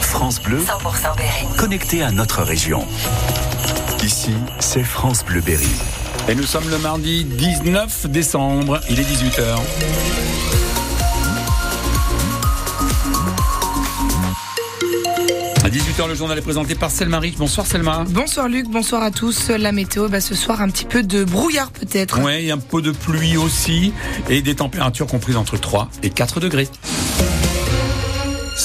France Bleu, 100% Berry. connecté à notre région. Ici, c'est France Bleu Berry. Et nous sommes le mardi 19 décembre, il est 18h. À 18h, le journal est présenté par Selma Rich. Bonsoir Selma. Bonsoir Luc, bonsoir à tous. La météo, bah, ce soir un petit peu de brouillard peut-être. Ouais, il y a un peu de pluie aussi et des températures comprises entre 3 et 4 degrés.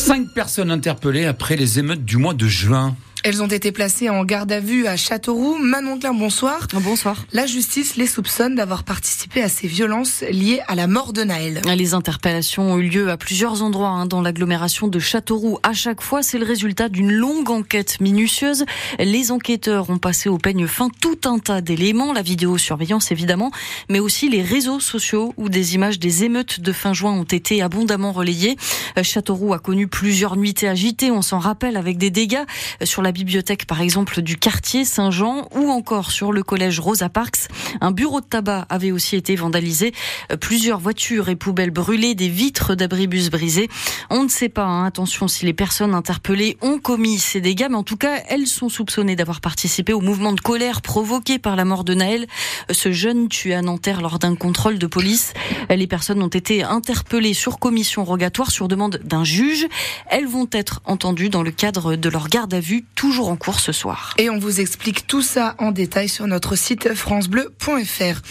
Cinq personnes interpellées après les émeutes du mois de juin. Elles ont été placées en garde à vue à Châteauroux. Manon Klein, bonsoir. Bonsoir. La justice les soupçonne d'avoir participé à ces violences liées à la mort de Naël. Les interpellations ont eu lieu à plusieurs endroits hein, dans l'agglomération de Châteauroux. À chaque fois, c'est le résultat d'une longue enquête minutieuse. Les enquêteurs ont passé au peigne fin tout un tas d'éléments, la vidéosurveillance évidemment, mais aussi les réseaux sociaux où des images des émeutes de fin juin ont été abondamment relayées. Châteauroux a connu plusieurs nuitées agitées, on s'en rappelle, avec des dégâts sur la bibliothèque par exemple du quartier Saint-Jean ou encore sur le collège Rosa Parks. Un bureau de tabac avait aussi été vandalisé, plusieurs voitures et poubelles brûlées, des vitres d'abribus brisées. On ne sait pas, hein, attention, si les personnes interpellées ont commis ces dégâts, mais en tout cas, elles sont soupçonnées d'avoir participé au mouvement de colère provoqué par la mort de Naël, ce jeune tué à Nanterre lors d'un contrôle de police. Les personnes ont été interpellées sur commission rogatoire sur demande d'un juge. Elles vont être entendues dans le cadre de leur garde à vue toujours en cours ce soir. Et on vous explique tout ça en détail sur notre site francebleu.fr.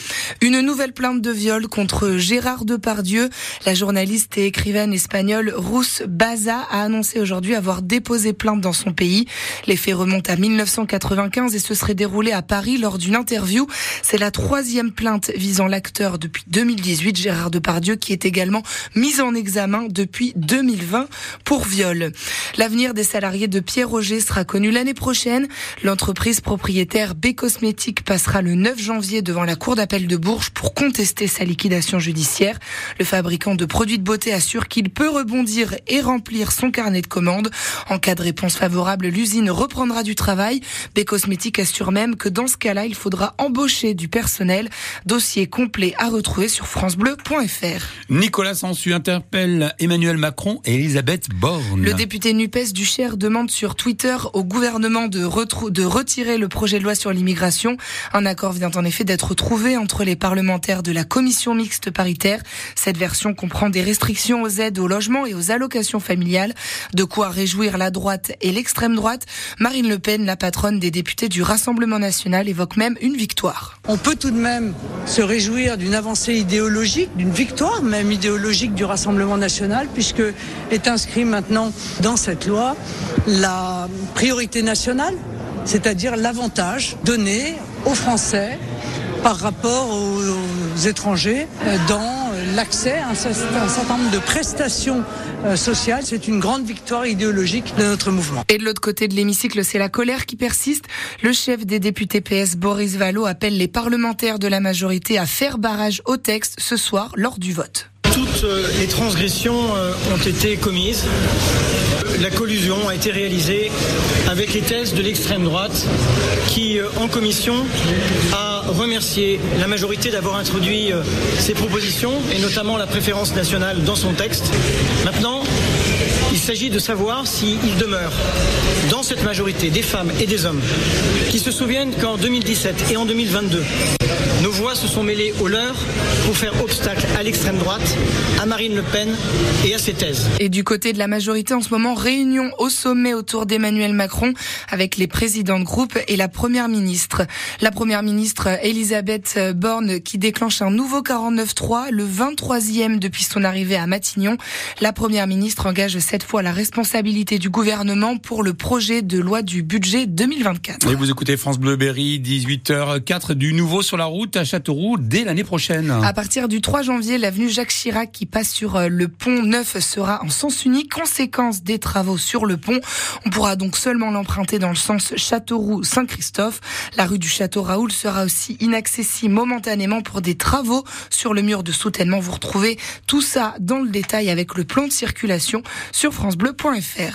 Une nouvelle plainte de viol contre Gérard Depardieu. La journaliste et écrivaine espagnole Ruth Baza a annoncé aujourd'hui avoir déposé plainte dans son pays. Les faits remontent à 1995 et se seraient déroulés à Paris lors d'une interview. C'est la troisième plainte visant l'acteur depuis 2018, Gérard Depardieu, qui est également mis en examen depuis 2020 pour viol. L'avenir des salariés de Pierre Roger sera l'année prochaine. L'entreprise propriétaire B Cosmétiques passera le 9 janvier devant la cour d'appel de Bourges pour contester sa liquidation judiciaire. Le fabricant de produits de beauté assure qu'il peut rebondir et remplir son carnet de commandes. En cas de réponse favorable, l'usine reprendra du travail. B Cosmétiques assure même que dans ce cas-là, il faudra embaucher du personnel. Dossier complet à retrouver sur francebleu.fr. Nicolas Sansu interpelle Emmanuel Macron et Elisabeth Borne. Le député NUPES du Cher demande sur Twitter au gouvernement de, retirer le projet de loi sur l'immigration. Un accord vient en effet d'être trouvé entre les parlementaires de la commission mixte paritaire. Cette version comprend des restrictions aux aides au logement et aux allocations familiales. De quoi réjouir la droite et l'extrême droite. Marine Le Pen, la patronne des députés du Rassemblement national, évoque même une victoire. On peut tout de même se réjouir d'une avancée idéologique, d'une victoire même idéologique du Rassemblement national, puisque est inscrit maintenant dans cette loi la priorité c'est-à-dire l'avantage donné aux Français par rapport aux étrangers dans l'accès à un certain nombre de prestations sociales. C'est une grande victoire idéologique de notre mouvement. Et de l'autre côté de l'hémicycle, c'est la colère qui persiste. Le chef des députés PS, Boris Vallaud, appelle les parlementaires de la majorité à faire barrage au texte ce soir lors du vote. Toutes les transgressions ont été commises. La collusion a été réalisée avec les thèses de l'extrême droite qui, en commission, a remercié la majorité d'avoir introduit ces propositions et notamment la préférence nationale dans son texte. Maintenant, il s'agit de savoir s'il demeure dans cette majorité des femmes et des hommes qui se souviennent qu'en 2017 et en 2022, nos voix se sont mêlées aux leurs pour faire obstacle à l'extrême droite, à Marine Le Pen et à ses thèses. Et du côté de la majorité en ce moment, réunion au sommet autour d'Emmanuel Macron avec les présidents de groupe et la première ministre. La première ministre Elisabeth Borne qui déclenche un nouveau 49-3, le 23e depuis son arrivée à Matignon. La première ministre engage cette fois la responsabilité du gouvernement pour le projet de loi du budget 2024. Et vous écoutez France Bleu Berry, 18h04 du nouveau sur la à Châteauroux dès l'année prochaine. À partir du 3 janvier, l'avenue Jacques Chirac qui passe sur le pont neuf sera en sens unique. Conséquence des travaux sur le pont. On pourra donc seulement l'emprunter dans le sens Châteauroux-Saint-Christophe. La rue du Château Raoul sera aussi inaccessible momentanément pour des travaux sur le mur de soutènement. Vous retrouvez tout ça dans le détail avec le plan de circulation sur francebleu.fr.